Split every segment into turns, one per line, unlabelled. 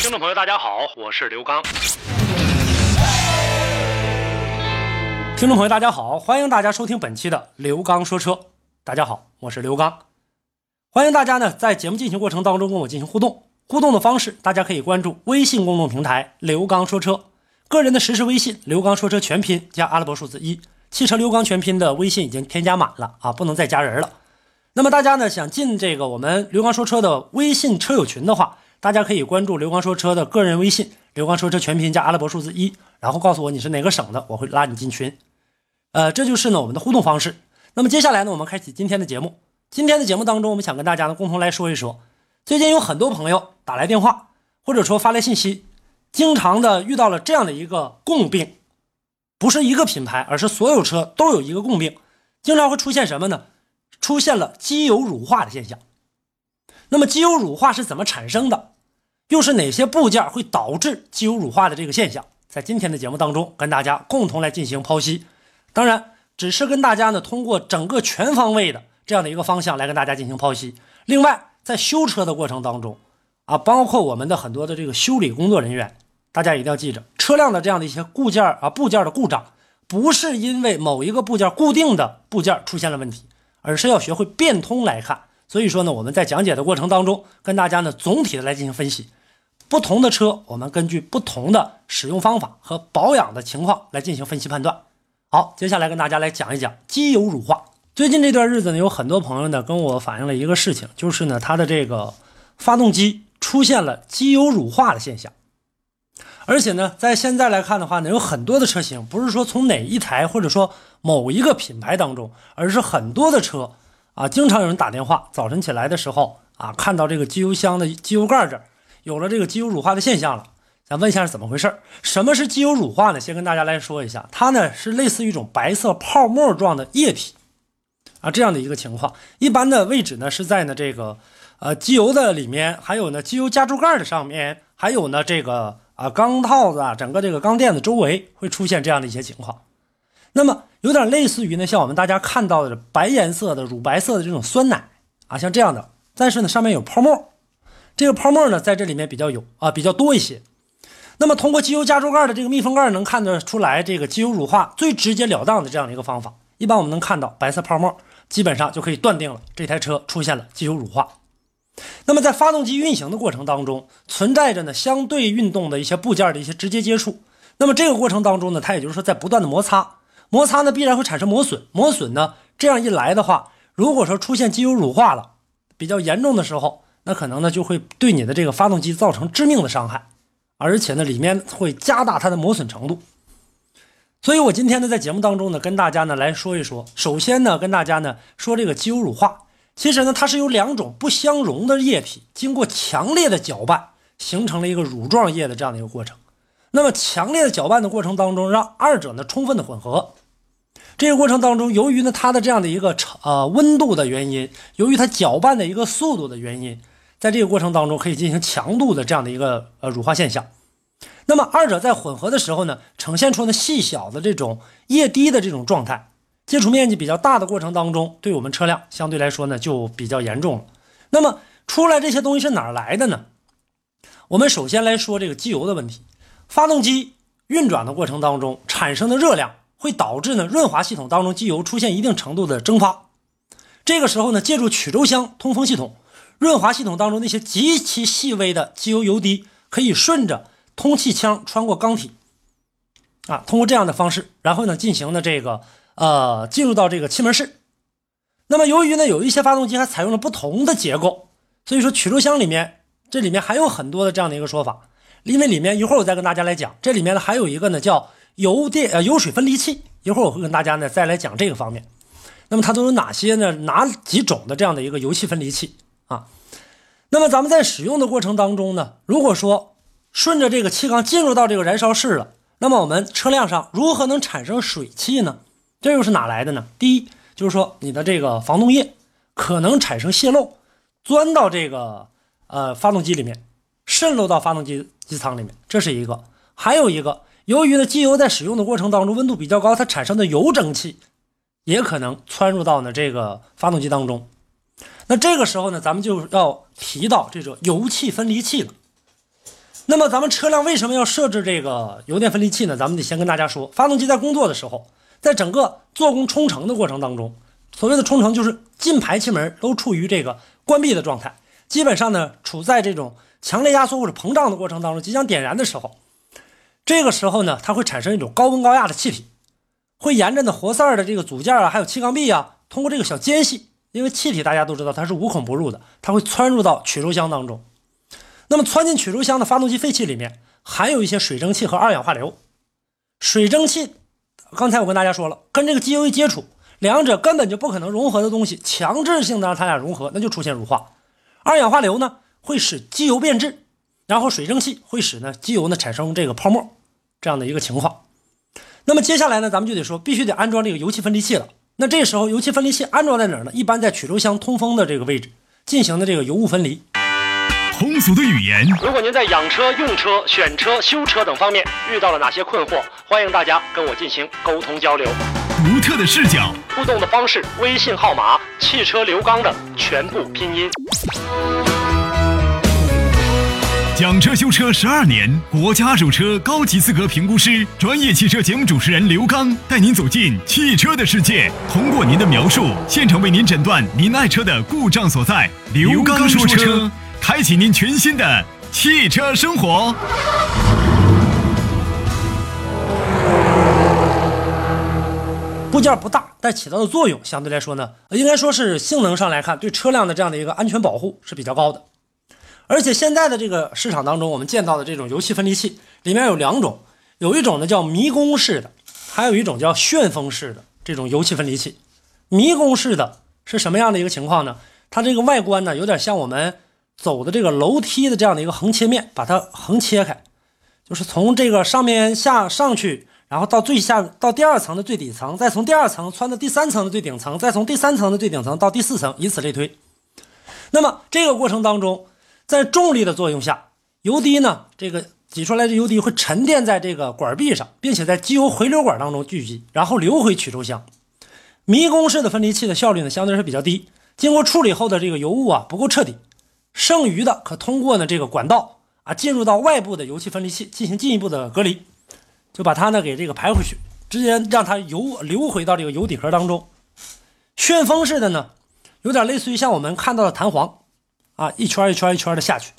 听众朋友，大家好，我是刘刚。听众朋友，大家好，欢迎大家收听本期的刘刚说车。大家好，我是刘刚。欢迎大家呢在节目进行过程当中跟我进行互动。互动的方式，大家可以关注微信公众平台“刘刚说车”，个人的实时微信“刘刚说车”全拼加阿拉伯数字一，汽车刘刚全拼的微信已经添加满了啊，不能再加人了。那么大家呢想进这个我们刘刚说车的微信车友群的话，大家可以关注刘光说车的个人微信“刘光说车全拼加阿拉伯数字一”，然后告诉我你是哪个省的，我会拉你进群。呃，这就是呢我们的互动方式。那么接下来呢，我们开启今天的节目。今天的节目当中，我们想跟大家呢共同来说一说，最近有很多朋友打来电话，或者说发来信息，经常的遇到了这样的一个共病，不是一个品牌，而是所有车都有一个共病，经常会出现什么呢？出现了机油乳化的现象。那么机油乳化是怎么产生的？又是哪些部件会导致机油乳化的这个现象？在今天的节目当中，跟大家共同来进行剖析。当然，只是跟大家呢通过整个全方位的这样的一个方向来跟大家进行剖析。另外，在修车的过程当中，啊，包括我们的很多的这个修理工作人员，大家一定要记着，车辆的这样的一些固件啊部件的故障，不是因为某一个部件固定的部件出现了问题。而是要学会变通来看，所以说呢，我们在讲解的过程当中，跟大家呢总体的来进行分析。不同的车，我们根据不同的使用方法和保养的情况来进行分析判断。好，接下来跟大家来讲一讲机油乳化。最近这段日子呢，有很多朋友呢跟我反映了一个事情，就是呢，它的这个发动机出现了机油乳化的现象。而且呢，在现在来看的话呢，有很多的车型，不是说从哪一台或者说某一个品牌当中，而是很多的车啊，经常有人打电话，早晨起来的时候啊，看到这个机油箱的机油盖这儿有了这个机油乳化的现象了，想问一下是怎么回事？什么是机油乳化呢？先跟大家来说一下，它呢是类似于一种白色泡沫状的液体啊，这样的一个情况，一般的位置呢是在呢这个呃机油的里面，还有呢机油加注盖的上面，还有呢这个。啊，钢套子啊，整个这个钢垫子周围会出现这样的一些情况，那么有点类似于呢，像我们大家看到的白颜色的乳白色的这种酸奶啊，像这样的，但是呢上面有泡沫，这个泡沫呢在这里面比较有啊比较多一些。那么通过机油加注盖的这个密封盖能看得出来，这个机油乳化最直截了当的这样的一个方法，一般我们能看到白色泡沫，基本上就可以断定了这台车出现了机油乳化。那么在发动机运行的过程当中，存在着呢相对运动的一些部件的一些直接接触。那么这个过程当中呢，它也就是说在不断的摩擦，摩擦呢必然会产生磨损，磨损呢这样一来的话，如果说出现机油乳化了，比较严重的时候，那可能呢就会对你的这个发动机造成致命的伤害，而且呢里面会加大它的磨损程度。所以我今天呢在节目当中呢跟大家呢来说一说，首先呢跟大家呢说这个机油乳化。其实呢，它是由两种不相容的液体经过强烈的搅拌，形成了一个乳状液的这样的一个过程。那么强烈的搅拌的过程当中，让二者呢充分的混合。这个过程当中，由于呢它的这样的一个呃温度的原因，由于它搅拌的一个速度的原因，在这个过程当中可以进行强度的这样的一个呃乳化现象。那么二者在混合的时候呢，呈现出呢细小的这种液滴的这种状态。接触面积比较大的过程当中，对我们车辆相对来说呢就比较严重了。那么出来这些东西是哪儿来的呢？我们首先来说这个机油的问题。发动机运转的过程当中产生的热量会导致呢润滑系统当中机油出现一定程度的蒸发。这个时候呢，借助曲轴箱通风系统，润滑系统当中那些极其细微的机油油滴可以顺着通气腔穿过缸体，啊，通过这样的方式，然后呢进行的这个。呃，进入到这个气门室，那么由于呢有一些发动机还采用了不同的结构，所以说曲轴箱里面这里面还有很多的这样的一个说法，因为里面一会儿我再跟大家来讲，这里面呢还有一个呢叫油电呃油水分离器，一会儿我会跟大家呢再来讲这个方面。那么它都有哪些呢？哪几种的这样的一个油气分离器啊？那么咱们在使用的过程当中呢，如果说顺着这个气缸进入到这个燃烧室了。那么我们车辆上如何能产生水汽呢？这又是哪来的呢？第一就是说你的这个防冻液可能产生泄漏，钻到这个呃发动机里面，渗漏到发动机机舱里面，这是一个。还有一个，由于呢机油在使用的过程当中温度比较高，它产生的油蒸气也可能窜入到呢这个发动机当中。那这个时候呢，咱们就要提到这种油气分离器了。那么咱们车辆为什么要设置这个油电分离器呢？咱们得先跟大家说，发动机在工作的时候，在整个做工冲程的过程当中，所谓的冲程就是进排气门都处于这个关闭的状态，基本上呢处在这种强烈压缩或者膨胀的过程当中，即将点燃的时候，这个时候呢，它会产生一种高温高压的气体，会沿着呢活塞的这个组件啊，还有气缸壁啊，通过这个小间隙，因为气体大家都知道它是无孔不入的，它会窜入到曲轴箱当中。那么窜进曲轴箱的发动机废气里面，含有一些水蒸气和二氧化硫。水蒸气，刚才我跟大家说了，跟这个机油一接触，两者根本就不可能融合的东西，强制性的让它俩融合，那就出现乳化。二氧化硫呢，会使机油变质，然后水蒸气会使呢机油呢产生这个泡沫，这样的一个情况。那么接下来呢，咱们就得说，必须得安装这个油气分离器了。那这时候油气分离器安装在哪儿呢？一般在曲轴箱通风的这个位置进行的这个油雾分离。
通俗的语言，
如果您在养车、用车、选车、修车等方面遇到了哪些困惑，欢迎大家跟我进行沟通交流。
独特的视角，
互动的方式，微信号码：汽车刘刚的全部拼音。
讲车修车十二年，国家二手车高级资格评估师，专业汽车节目主持人刘刚带您走进汽车的世界，通过您的描述，现场为您诊断您爱车的故障所在。刘刚说车。开启您全新的汽车生活。
部件不大，但起到的作用相对来说呢，应该说是性能上来看，对车辆的这样的一个安全保护是比较高的。而且现在的这个市场当中，我们见到的这种油气分离器里面有两种，有一种呢叫迷宫式的，还有一种叫旋风式的这种油气分离器。迷宫式的是什么样的一个情况呢？它这个外观呢，有点像我们。走的这个楼梯的这样的一个横切面，把它横切开，就是从这个上面下上去，然后到最下到第二层的最底层，再从第二层穿到第三层的最顶层，再从第三层的最顶层到第四层，以此类推。那么这个过程当中，在重力的作用下，油滴呢，这个挤出来的油滴会沉淀在这个管壁上，并且在机油回流管当中聚集，然后流回曲轴箱。迷宫式的分离器的效率呢，相对是比较低，经过处理后的这个油雾啊，不够彻底。剩余的可通过呢这个管道啊进入到外部的油气分离器进行进一步的隔离，就把它呢给这个排回去，直接让它油流回到这个油底壳当中。旋风式的呢，有点类似于像我们看到的弹簧啊，一圈一圈一圈的下去。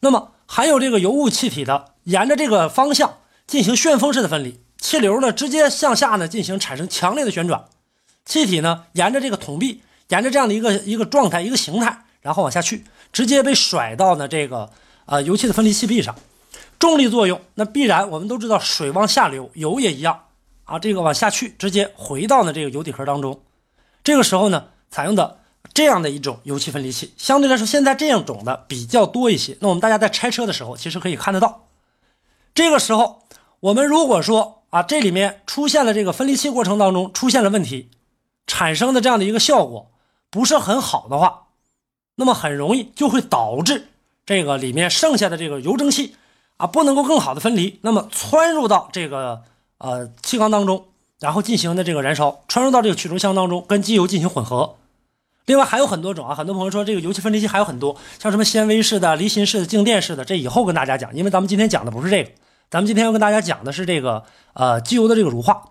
那么含有这个油雾气体的，沿着这个方向进行旋风式的分离，气流呢直接向下呢进行产生强烈的旋转，气体呢沿着这个筒壁，沿着这样的一个一个状态一个形态，然后往下去。直接被甩到呢这个呃油气的分离器壁上，重力作用，那必然我们都知道水往下流，油也一样啊，这个往下去，直接回到呢这个油底壳当中。这个时候呢，采用的这样的一种油气分离器，相对来说现在这样种的比较多一些。那我们大家在拆车的时候，其实可以看得到。这个时候，我们如果说啊这里面出现了这个分离器过程当中出现了问题，产生的这样的一个效果不是很好的话。那么很容易就会导致这个里面剩下的这个油蒸气啊不能够更好的分离，那么窜入到这个呃气缸当中，然后进行的这个燃烧，穿入到这个曲轴箱当中，跟机油进行混合。另外还有很多种啊，很多朋友说这个油气分离器还有很多，像什么纤维式的、离心式的、静电式的，这以后跟大家讲，因为咱们今天讲的不是这个，咱们今天要跟大家讲的是这个呃机油的这个乳化。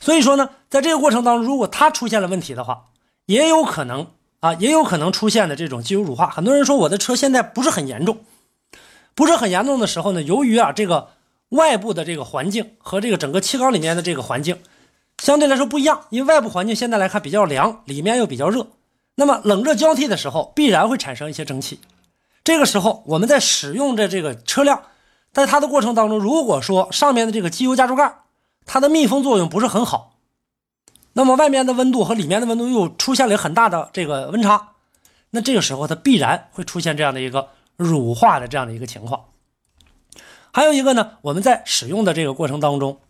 所以说呢，在这个过程当中，如果它出现了问题的话，也有可能。啊，也有可能出现的这种机油乳化。很多人说我的车现在不是很严重，不是很严重的时候呢，由于啊这个外部的这个环境和这个整个气缸里面的这个环境相对来说不一样，因为外部环境现在来看比较凉，里面又比较热，那么冷热交替的时候必然会产生一些蒸汽。这个时候我们在使用的这个车辆，在它的过程当中，如果说上面的这个机油加注盖它的密封作用不是很好。那么外面的温度和里面的温度又出现了很大的这个温差，那这个时候它必然会出现这样的一个乳化的这样的一个情况。还有一个呢，我们在使用的这个过程当中，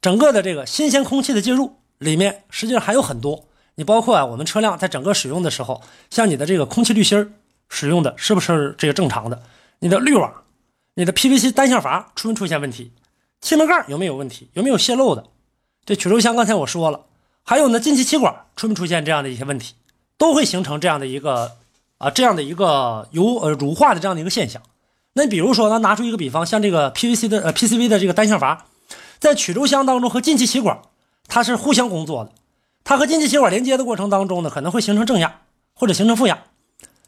整个的这个新鲜空气的进入里面，实际上还有很多。你包括啊，我们车辆在整个使用的时候，像你的这个空气滤芯使用的是不是这个正常的？你的滤网、你的 PVC 单向阀出没出现问题？气门盖有没有问题？有没有泄漏的？这曲轴箱刚才我说了，还有呢，进气气管出没出现这样的一些问题，都会形成这样的一个啊这样的一个油呃乳化的这样的一个现象。那比如说，咱拿出一个比方，像这个 PVC 的呃 PCV 的这个单向阀，在曲轴箱当中和进气气管它是互相工作的，它和进气气管连接的过程当中呢，可能会形成正压或者形成负压。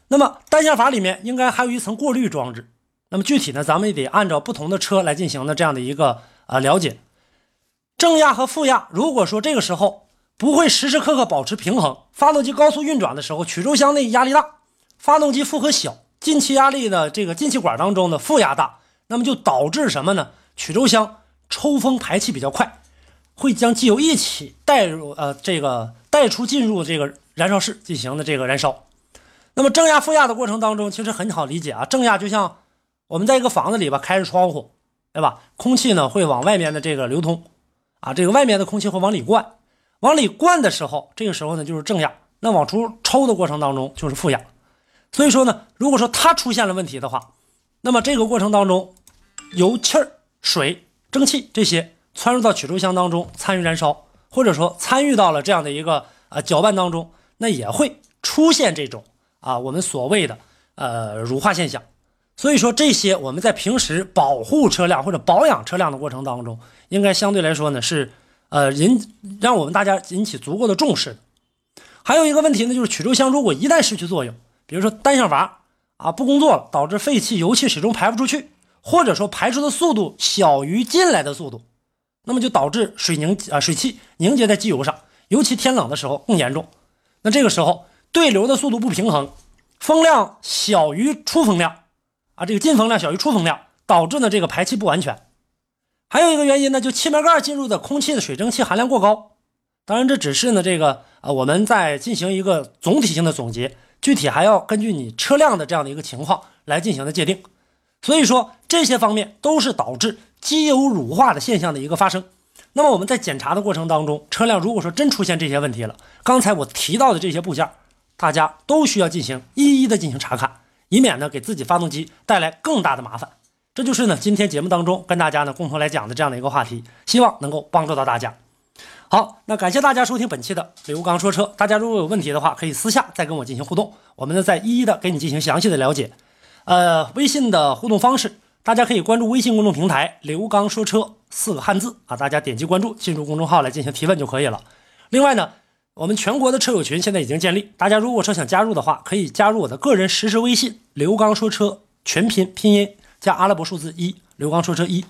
那么单向阀里面应该还有一层过滤装置。那么具体呢，咱们也得按照不同的车来进行的这样的一个啊了解。正压和负压，如果说这个时候不会时时刻刻保持平衡，发动机高速运转的时候，曲轴箱内压力大，发动机负荷小，进气压力的这个进气管当中的负压大，那么就导致什么呢？曲轴箱抽风排气比较快，会将机油一起带入呃这个带出进入这个燃烧室进行的这个燃烧。那么正压负压的过程当中，其实很好理解啊，正压就像我们在一个房子里边开着窗户，对吧？空气呢会往外面的这个流通。啊，这个外面的空气会往里灌，往里灌的时候，这个时候呢就是正压，那往出抽的过程当中就是负压。所以说呢，如果说它出现了问题的话，那么这个过程当中，油气儿、水、蒸汽这些窜入到曲轴箱当中参与燃烧，或者说参与到了这样的一个呃搅拌当中，那也会出现这种啊我们所谓的呃乳化现象。所以说这些我们在平时保护车辆或者保养车辆的过程当中，应该相对来说呢是，呃引让我们大家引起足够的重视。还有一个问题呢，就是曲轴箱如果一旦失去作用，比如说单向阀啊不工作了，导致废气、油气始终排不出去，或者说排出的速度小于进来的速度，那么就导致水凝啊水汽凝结在机油上，尤其天冷的时候更严重。那这个时候对流的速度不平衡，风量小于出风量。啊，这个进风量小于出风量，导致呢这个排气不完全。还有一个原因呢，就气门盖进入的空气的水蒸气含量过高。当然，这只是呢这个啊我们在进行一个总体性的总结，具体还要根据你车辆的这样的一个情况来进行的界定。所以说这些方面都是导致机油乳化的现象的一个发生。那么我们在检查的过程当中，车辆如果说真出现这些问题了，刚才我提到的这些部件，大家都需要进行一一的进行查看。以免呢给自己发动机带来更大的麻烦，这就是呢今天节目当中跟大家呢共同来讲的这样的一个话题，希望能够帮助到大家。好，那感谢大家收听本期的刘刚说车，大家如果有问题的话，可以私下再跟我进行互动，我们呢再一一的给你进行详细的了解。呃，微信的互动方式，大家可以关注微信公众平台“刘刚说车”四个汉字啊，大家点击关注，进入公众号来进行提问就可以了。另外呢。我们全国的车友群现在已经建立，大家如果说想加入的话，可以加入我的个人实时微信“刘刚说车”全拼拼音加阿拉伯数字一，刘刚说车一，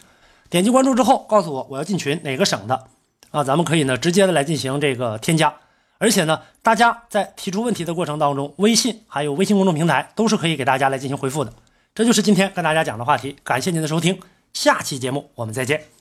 点击关注之后，告诉我我要进群哪个省的啊，咱们可以呢直接的来进行这个添加，而且呢，大家在提出问题的过程当中，微信还有微信公众平台都是可以给大家来进行回复的。这就是今天跟大家讲的话题，感谢您的收听，下期节目我们再见。